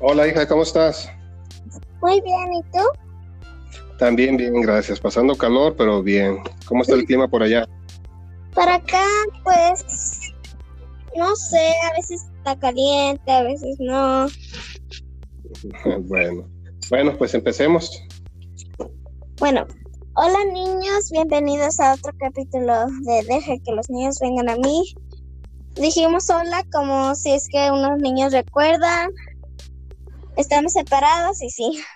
Hola hija, ¿cómo estás? Muy bien, ¿y tú? También bien, gracias. Pasando calor, pero bien. ¿Cómo está el clima por allá? Para acá, pues, no sé, a veces está caliente, a veces no. Bueno, bueno, pues empecemos. Bueno, hola niños, bienvenidos a otro capítulo de Deje que los niños vengan a mí. Dijimos hola como si es que unos niños recuerdan. Estamos separados y sí.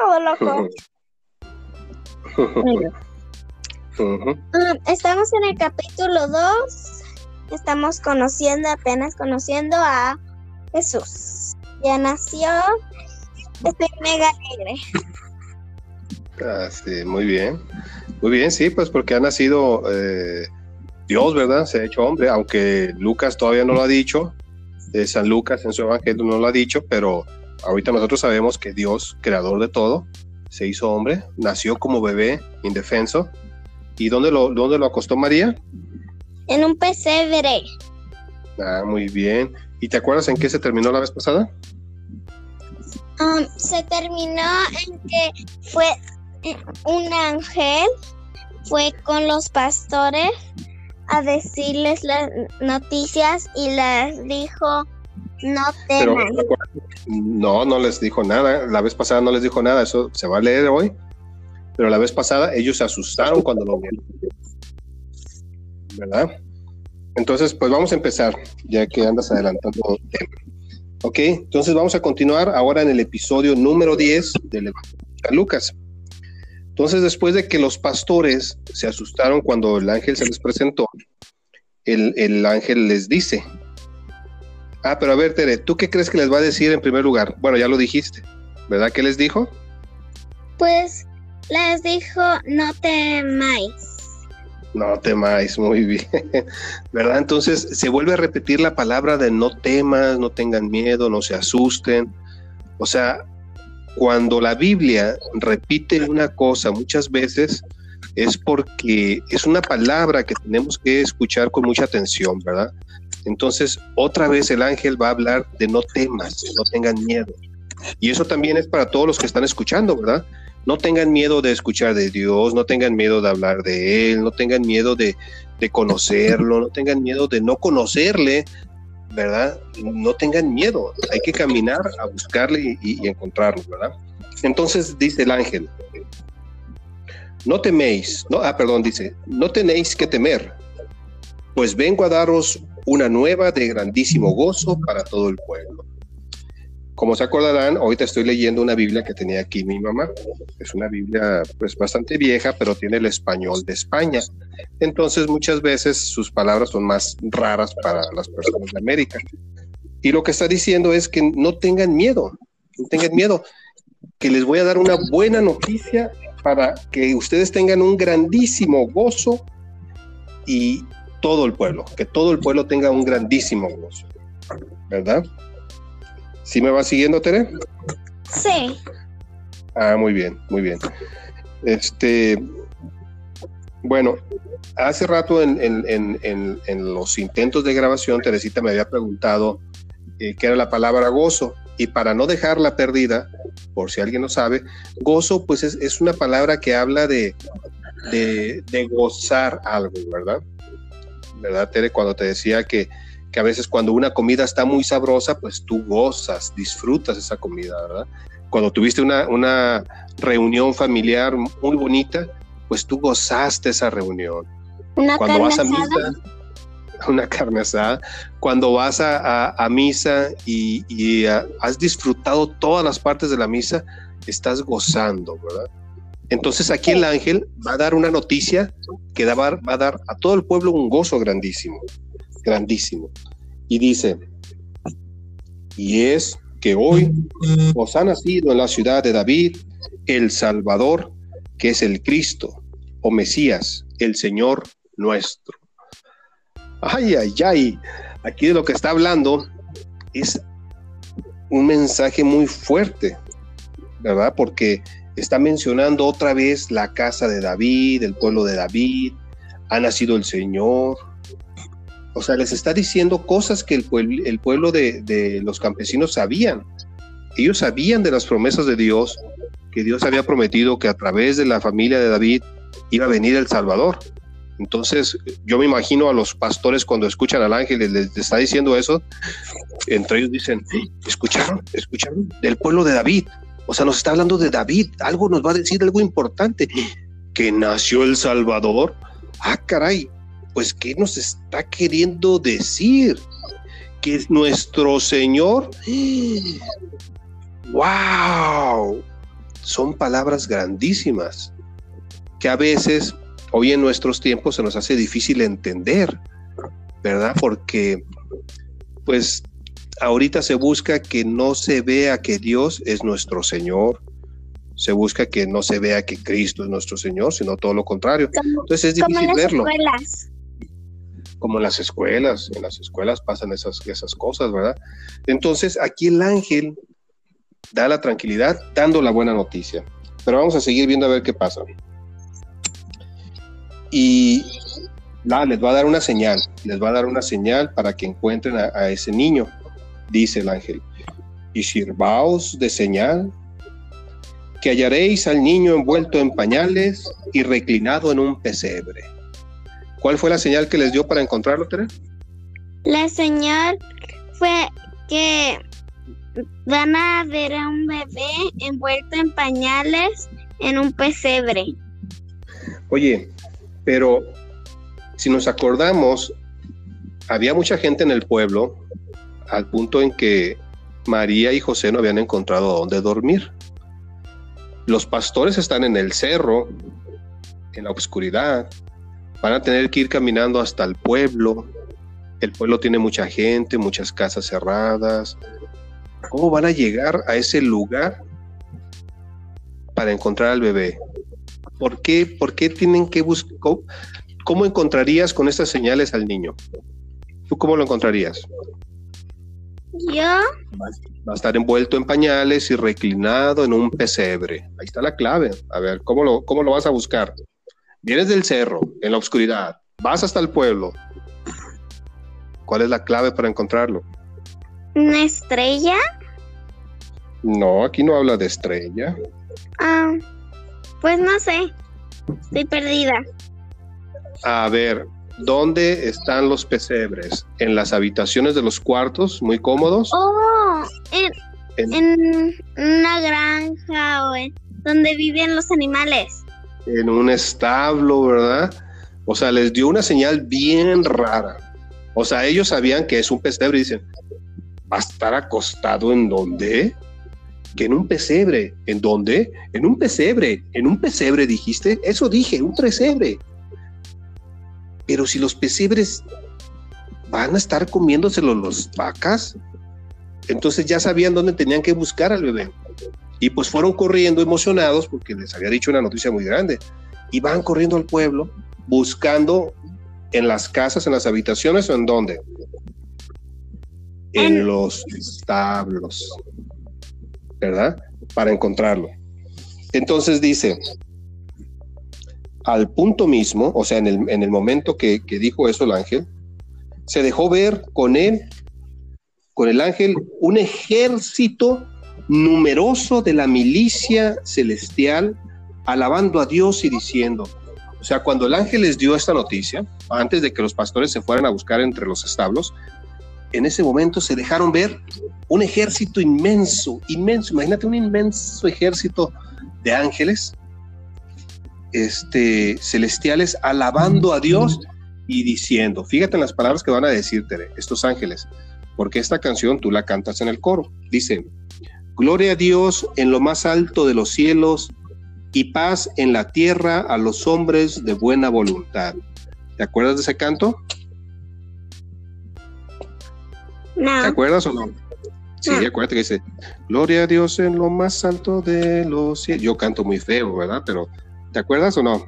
Oh, loco. Ah, estamos en el capítulo 2. Estamos conociendo, apenas conociendo a Jesús. Ya nació. Estoy mega alegre. Ah, sí, muy bien. Muy bien, sí, pues porque ha nacido eh, Dios, ¿verdad? Se ha hecho hombre, aunque Lucas todavía no lo ha dicho. Eh, San Lucas en su evangelio no lo ha dicho, pero ahorita nosotros sabemos que Dios, creador de todo, se hizo hombre, nació como bebé indefenso. ¿Y dónde lo, dónde lo acostó María? En un pesebre. Ah, muy bien. ¿Y te acuerdas en qué se terminó la vez pasada? Um, se terminó en que fue un ángel, fue con los pastores a decirles las noticias y les dijo, no teman. no, no les dijo nada. La vez pasada no les dijo nada. Eso se va a leer hoy. Pero la vez pasada ellos se asustaron cuando lo vieron. ¿Verdad? Entonces, pues vamos a empezar, ya que andas adelantando el tema. Ok, entonces vamos a continuar ahora en el episodio número 10 del Evangelio de Lucas. Entonces, después de que los pastores se asustaron cuando el ángel se les presentó, el, el ángel les dice, Ah, pero a ver, Tere, ¿tú qué crees que les va a decir en primer lugar? Bueno, ya lo dijiste, ¿verdad? ¿Qué les dijo? Pues les dijo, no temáis. No temáis, muy bien, ¿verdad? Entonces se vuelve a repetir la palabra de no temas, no tengan miedo, no se asusten. O sea, cuando la Biblia repite una cosa muchas veces es porque es una palabra que tenemos que escuchar con mucha atención, ¿verdad? Entonces, otra vez el ángel va a hablar de no temas, no tengan miedo. Y eso también es para todos los que están escuchando, ¿verdad? No tengan miedo de escuchar de Dios, no tengan miedo de hablar de Él, no tengan miedo de, conocerlo, no tengan miedo de no conocerle, ¿verdad? No tengan miedo, hay que caminar a buscarle y, y encontrarlo, ¿verdad? Entonces dice el ángel, no teméis, no, ah, perdón, dice, no tenéis que temer, pues vengo a daros una nueva de grandísimo gozo para todo el pueblo. Como se acordarán, ahorita estoy leyendo una Biblia que tenía aquí mi mamá. Es una Biblia pues bastante vieja, pero tiene el español de España. Entonces muchas veces sus palabras son más raras para las personas de América. Y lo que está diciendo es que no tengan miedo, no tengan miedo, que les voy a dar una buena noticia para que ustedes tengan un grandísimo gozo y todo el pueblo, que todo el pueblo tenga un grandísimo gozo, ¿verdad? ¿Sí me va siguiendo, Tere? Sí. Ah, muy bien, muy bien. Este, bueno, hace rato en, los intentos de grabación, Teresita me había preguntado eh, qué era la palabra gozo. Y para no dejarla perdida, por si alguien no sabe, gozo pues es, una palabra que habla de, gozar algo, ¿verdad? ¿verdad, Tere? Cuando te decía que, a veces cuando una comida está muy sabrosa, pues tú gozas, disfrutas esa comida, ¿verdad? Cuando tuviste una reunión familiar muy bonita, pues tú gozaste esa reunión. Una cuando vas a misa, una carne asada, cuando vas a, misa y, has disfrutado todas las partes de la misa, estás gozando, ¿verdad? Entonces aquí el ángel va a dar una noticia que va, a dar a todo el pueblo un gozo grandísimo, grandísimo. Y dice, y es que hoy os ha nacido en la ciudad de David el Salvador, que es el Cristo, o Mesías, el Señor nuestro. Ay, ay, ay, aquí de lo que está hablando es un mensaje muy fuerte, ¿verdad? Porque está mencionando otra vez la casa de David, el pueblo de David, ha nacido el Señor. O sea, les está diciendo cosas que el pueblo, el pueblo de, de los campesinos sabían. Ellos sabían de las promesas de Dios, que Dios había prometido que a través de la familia de David iba a venir el Salvador. Entonces, yo me imagino a los pastores cuando escuchan al ángel y les está diciendo eso, entre ellos dicen, ¿escucharon? ¿Escucharon? Del pueblo de David. O sea, nos está hablando de David. Algo nos va a decir, algo importante. Que nació el Salvador. Ah, caray. Pues, ¿qué nos está queriendo decir? Que nuestro Señor. ¡Wow! Son palabras grandísimas que a veces hoy en nuestros tiempos se nos hace difícil entender, ¿verdad? Porque pues ahorita se busca que no se vea que Dios es nuestro Señor, se busca que no se vea que Cristo es nuestro Señor, sino todo lo contrario. Entonces es difícil verlo. Escuelas. Como en las escuelas, en las escuelas pasan esas, esas cosas, ¿verdad? Entonces aquí el ángel da la tranquilidad dando la buena noticia. Pero vamos a seguir viendo a ver qué pasa y les va a dar una señal, les va a dar una señal para que encuentren a, ese niño, dice el ángel. Y sirvaos de señal que hallaréis al niño envuelto en pañales y reclinado en un pesebre. ¿Cuál fue la señal que les dio para encontrarlo, Tere? La señal fue que van a ver a un bebé envuelto en pañales en un pesebre. Oye, pero si nos acordamos, había mucha gente en el pueblo al punto en que María y José no habían encontrado dónde dormir. Los pastores están en el cerro, en la oscuridad, van a tener que ir caminando hasta el pueblo. El pueblo tiene mucha gente, muchas casas cerradas. ¿Cómo van a llegar a ese lugar para encontrar al bebé? ¿Por qué, por qué tienen que buscar? ¿Cómo encontrarías con estas señales al niño? ¿Tú cómo lo encontrarías? Yo. Va a estar envuelto en pañales y reclinado en un pesebre. Ahí está la clave. A ver, ¿cómo lo, cómo lo vas a buscar? Vienes del cerro, en la oscuridad, vas hasta el pueblo. ¿Cuál es la clave para encontrarlo? ¿Una estrella? No, aquí no habla de estrella. Ah. Pues no sé, estoy perdida. A ver, ¿dónde están los pesebres? ¿En las habitaciones de los cuartos, muy cómodos? Oh, en, una granja o en donde viven los animales. En un establo, ¿verdad? O sea, les dio una señal bien rara. O sea, ellos sabían que es un pesebre y dicen, ¿va a estar acostado en dónde? Que en un pesebre. ¿En dónde? En un pesebre. ¿En un pesebre dijiste? Eso dije, un pesebre. Pero si los pesebres van a estar comiéndoselo los vacas, entonces ya sabían dónde tenían que buscar al bebé. Y pues fueron corriendo emocionados porque les había dicho una noticia muy grande. Y van corriendo al pueblo buscando en las casas, en las habitaciones o en dónde? En los establos. ¿Verdad? Para encontrarlo. Entonces dice, al punto mismo, o sea, en el, en el momento que, que dijo eso el ángel, se dejó ver con él, con el ángel, un ejército numeroso de la milicia celestial, alabando a Dios y diciendo, o sea, cuando el ángel les dio esta noticia, antes de que los pastores se fueran a buscar entre los establos, en ese momento se dejaron ver un ejército inmenso, inmenso, imagínate un inmenso ejército de ángeles este, celestiales alabando a Dios y diciendo, fíjate en las palabras que van a decirte estos ángeles, porque esta canción tú la cantas en el coro. Dice, Gloria a Dios en lo más alto de los cielos y paz en la tierra a los hombres de buena voluntad. ¿Te acuerdas de ese canto? ¿Te acuerdas o no? Sí, acuérdate que dice, Gloria a Dios en lo más alto de los cielos. Yo canto muy feo, ¿verdad? Pero, ¿te acuerdas o no?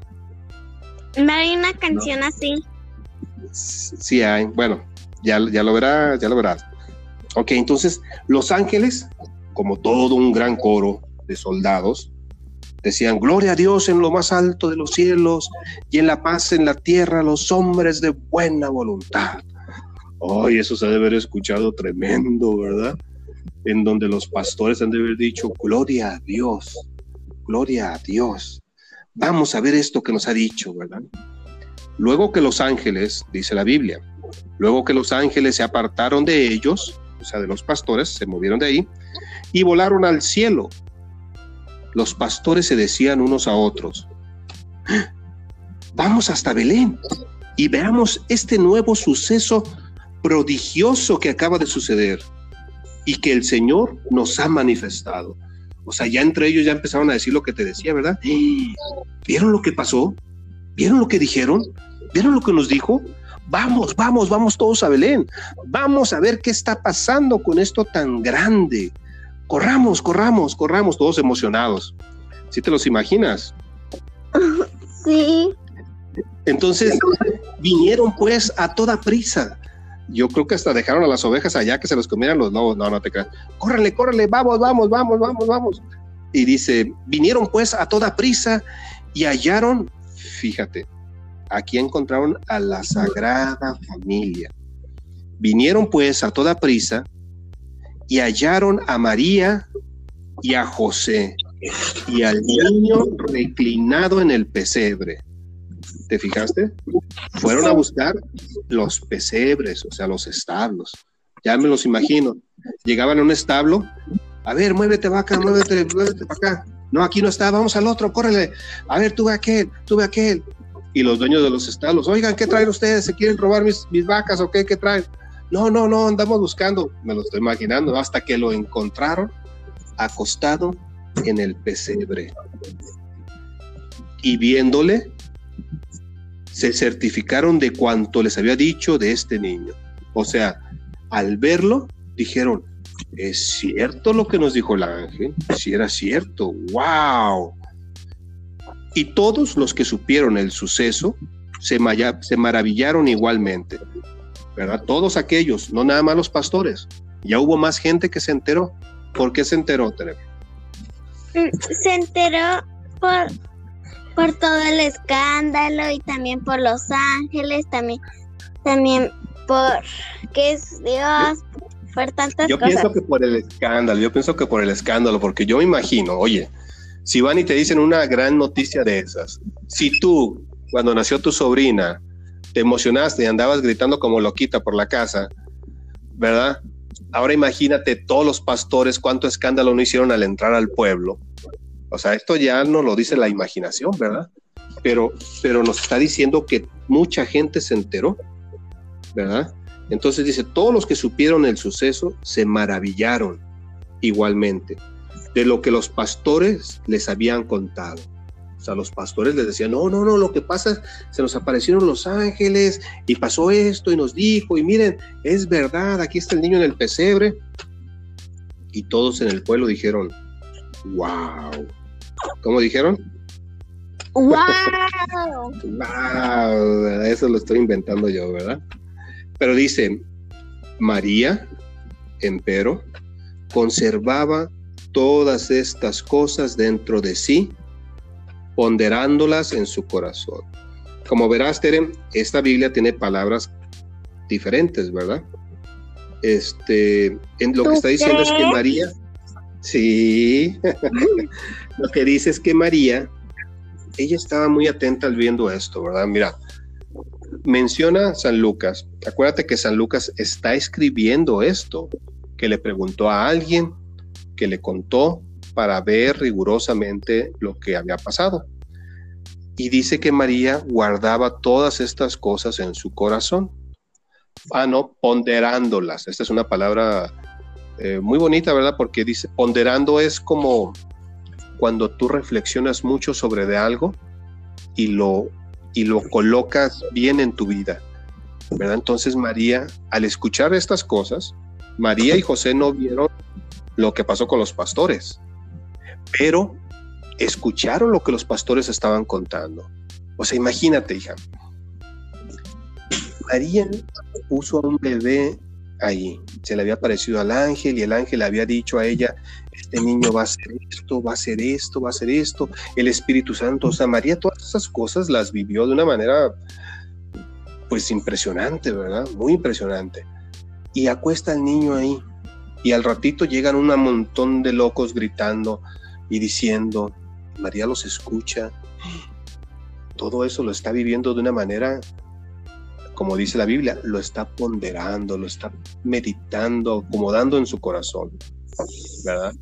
No hay una canción así. Sí hay. Bueno, ya, ya lo verás, ya lo verás. Ok, entonces, los ángeles, como todo un gran coro de soldados, decían, Gloria a Dios en lo más alto de los cielos y en la paz en la tierra los hombres de buena voluntad. Ay, eso se debe haber escuchado tremendo, ¿verdad? En donde los pastores han de haber dicho, gloria a Dios, gloria a Dios. Vamos a ver esto que nos ha dicho, ¿verdad? Luego que los ángeles, dice la Biblia, luego que los ángeles se apartaron de ellos, o sea, de los pastores, se movieron de ahí y volaron al cielo. Los pastores se decían unos a otros, vamos hasta Belén y veamos este nuevo suceso prodigioso que acaba de suceder y que el Señor nos ha manifestado. O sea, ya entre ellos ya empezaron a decir lo que te decía, ¿verdad? ¿Vieron lo que pasó? ¿Vieron lo que dijeron? ¿Vieron lo que nos dijo? Vamos, vamos, vamos todos a Belén. Vamos a ver qué está pasando con esto tan grande. Corramos, corramos, corramos, todos emocionados. ¿Sí te los imaginas? Sí. Entonces vinieron pues a toda prisa. Yo creo que hasta dejaron a las ovejas allá que se los comieran los lobos. No, no te creas. Córrele, córrele, vamos, vamos, vamos, vamos, vamos. Y dice, vinieron pues a toda prisa y hallaron, fíjate, aquí encontraron a la Sagrada Familia. Vinieron pues a toda prisa y hallaron a María y a José y al niño reclinado en el pesebre. ¿Te fijaste? Fueron a buscar los pesebres, o sea, los establos. Ya me los imagino. Llegaban a un establo. A ver, muévete vaca, muévete, muévete para acá. No, aquí no está, vamos al otro, córrele. A ver, tú ve aquel, tú ve aquel. Y los dueños de los establos, oigan, ¿qué traen ustedes? ¿Se quieren robar mis, mis vacas o qué? ¿Qué traen? No, no, no, andamos buscando. Me lo estoy imaginando, hasta que lo encontraron acostado en el pesebre. Y viéndole, se certificaron de cuanto les había dicho de este niño. O sea, al verlo, dijeron, es cierto lo que nos dijo el ángel, si era cierto, wow. Y todos los que supieron el suceso se, maravillaron igualmente, ¿verdad? Todos aquellos, no nada más los pastores, ya hubo más gente que se enteró. ¿Por qué se enteró? Mm, se enteró por, por todo el escándalo y también por Los Ángeles, también, también por que es Dios, por tantas yo cosas. Yo pienso que por el escándalo, yo pienso que por el escándalo, porque yo me imagino, oye, si van y te dicen una gran noticia de esas, si tú, cuando nació tu sobrina, te emocionaste y andabas gritando como loquita por la casa, ¿verdad? Ahora imagínate todos los pastores, cuánto escándalo no hicieron al entrar al pueblo. O sea, esto ya no lo dice la imaginación, ¿verdad? Pero, pero nos está diciendo que mucha gente se enteró, ¿verdad? Entonces dice, todos los que supieron el suceso se maravillaron igualmente de lo que los pastores les habían contado. O sea, los pastores les decían, no, no, no, lo que pasa es, se nos aparecieron los ángeles y pasó esto y nos dijo, y miren, es verdad, aquí está el niño en el pesebre. Y todos en el pueblo dijeron, wow. ¿Cómo dijeron? ¡Wow! wow, eso lo estoy inventando yo, ¿verdad? Pero dice, María, empero, conservaba todas estas cosas dentro de sí, ponderándolas en su corazón. Como verás, Tere, esta Biblia tiene palabras diferentes, ¿verdad? Este, en lo que está diciendo es que María, sí, lo que dice es que María, ella estaba muy atenta al viendo esto, ¿verdad? Mira, menciona San Lucas. Acuérdate que San Lucas está escribiendo esto, que le preguntó a alguien, que le contó para ver rigurosamente lo que había pasado. Y dice que María guardaba todas estas cosas en su corazón. Ah, no, ponderándolas. Esta es una palabra eh, muy bonita, ¿verdad? Porque dice, ponderando es como cuando tú reflexionas mucho sobre de algo y lo, y lo colocas bien en tu vida, ¿verdad? Entonces María, al escuchar estas cosas, María y José no vieron lo que pasó con los pastores, pero escucharon lo que los pastores estaban contando. O sea, imagínate, hija. María puso a un bebé ahí. Se le había aparecido al ángel y el ángel le había dicho a ella, este niño va a hacer esto, va a hacer esto, va a hacer esto. El Espíritu Santo, o sea, María todas esas cosas las vivió de una manera pues impresionante, ¿verdad? Muy impresionante. Y acuesta al niño ahí. Y al ratito llegan un montón de locos gritando y diciendo, María los escucha. Todo eso lo está viviendo de una manera, como dice la Biblia, lo está ponderando, lo está meditando, acomodando en su corazón, ¿verdad?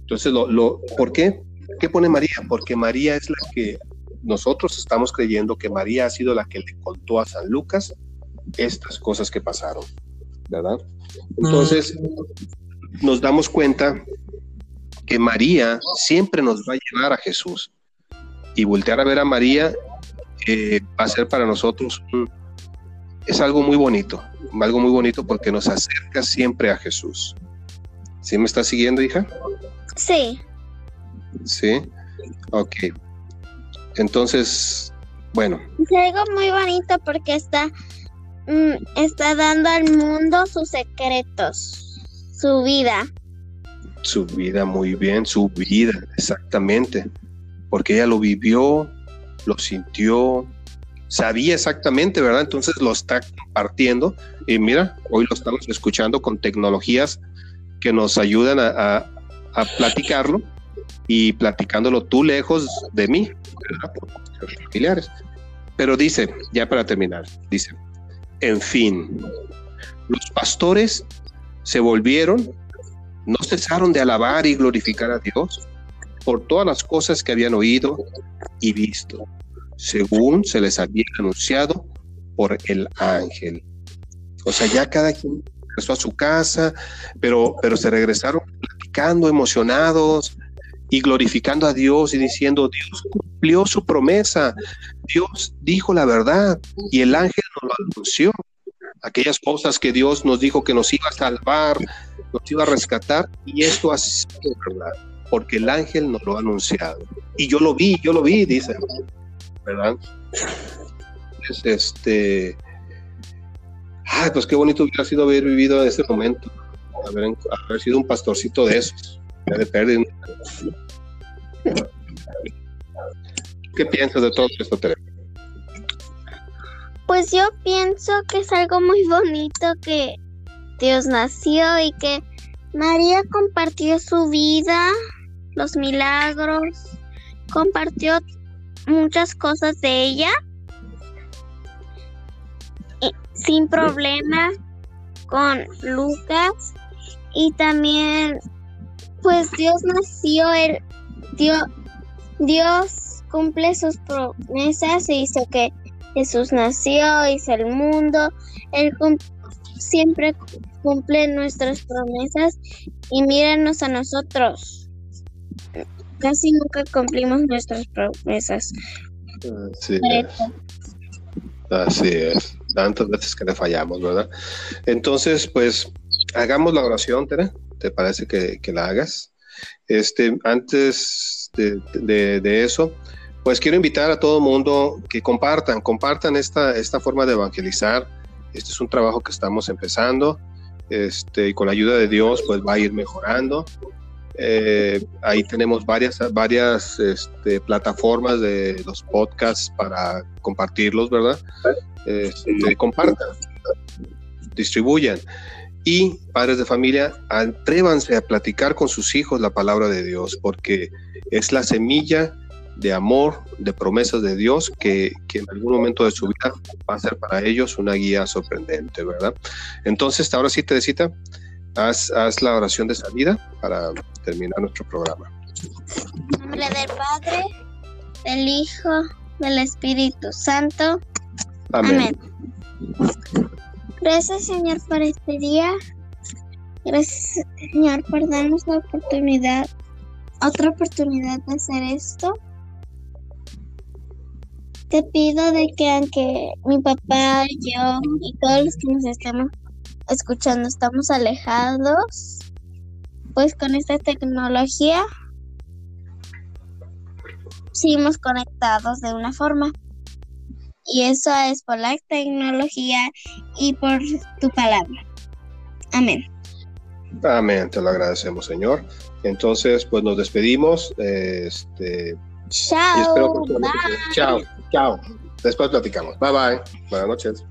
Entonces, lo, lo, ¿por qué? ¿Qué pone María? Porque María es la que nosotros estamos creyendo que María ha sido la que le contó a San Lucas estas cosas que pasaron, ¿verdad? Entonces, nos damos cuenta que María siempre nos va a llevar a Jesús. Y voltear a ver a María eh, va a ser para nosotros es algo muy bonito, algo muy bonito porque nos acerca siempre a Jesús. ¿Sí me estás siguiendo, hija? Sí. Sí. Ok. Entonces, bueno. Es algo muy bonito porque está, mm, está dando al mundo sus secretos, su vida. Su vida, muy bien, su vida, exactamente. Porque ella lo vivió, lo sintió, sabía exactamente, ¿verdad? Entonces lo está compartiendo. Y mira, hoy lo estamos escuchando con tecnologías que nos ayudan a, platicarlo y platicándolo tú lejos de mí, familiares. Pero dice, ya para terminar, dice, en fin, los pastores se volvieron, no cesaron de alabar y glorificar a Dios por todas las cosas que habían oído y visto, según se les había anunciado por el ángel. O sea, ya cada quien regresó a su casa, pero, pero se regresaron platicando, emocionados, y glorificando a Dios y diciendo, Dios cumplió su promesa, Dios dijo la verdad y el ángel nos lo anunció. Aquellas cosas que Dios nos dijo que nos iba a salvar, nos iba a rescatar y esto ha sido verdad, porque el ángel nos lo ha anunciado. Y yo lo vi, yo lo vi, dice, ¿verdad? Es este... Ay, pues qué bonito hubiera sido haber vivido ese momento, haber, sido un pastorcito de esos, de perder ¿Qué piensas de todo esto, Teresa? Pues yo pienso que es algo muy bonito que Dios nació y que María compartió su vida, los milagros, compartió muchas cosas de ella sin problema con Lucas y también pues Dios nació el Dios, Dios cumple sus promesas y hizo que Jesús nació, hizo el mundo. Él siempre cumple nuestras promesas y míranos a nosotros. Casi nunca cumplimos nuestras promesas. Así es. Así es. Tantas veces que le fallamos, ¿verdad? Entonces, pues, hagamos la oración, Tere. ¿Te parece que, que la hagas? Este, antes de, eso, pues quiero invitar a todo el mundo que compartan, compartan esta, esta forma de evangelizar. Este es un trabajo que estamos empezando este, y con la ayuda de Dios pues va a ir mejorando. Eh, ahí tenemos varias, varias este, plataformas de los podcasts para compartirlos, ¿verdad? Este, compartan, distribuyan. Y padres de familia, atrévanse a platicar con sus hijos la palabra de Dios, porque es la semilla de amor, de promesas de Dios que, en algún momento de su vida va a ser para ellos una guía sorprendente, ¿verdad? Entonces, ahora sí, Teresita, haz, haz la oración de salida para terminar nuestro programa. En nombre del Padre, del Hijo, del Espíritu Santo. Amén. Gracias Señor por este día. Gracias Señor por darnos la oportunidad, otra oportunidad de hacer esto. Te pido de que aunque mi papá, yo y todos los que nos estamos escuchando estamos alejados, pues con esta tecnología seguimos conectados de una forma. Y eso es por la tecnología y por tu palabra. Amén. Amén, te lo agradecemos, Señor. Entonces, pues nos despedimos. Este, chao. chao, chao. Después platicamos. Bye bye. Buenas noches.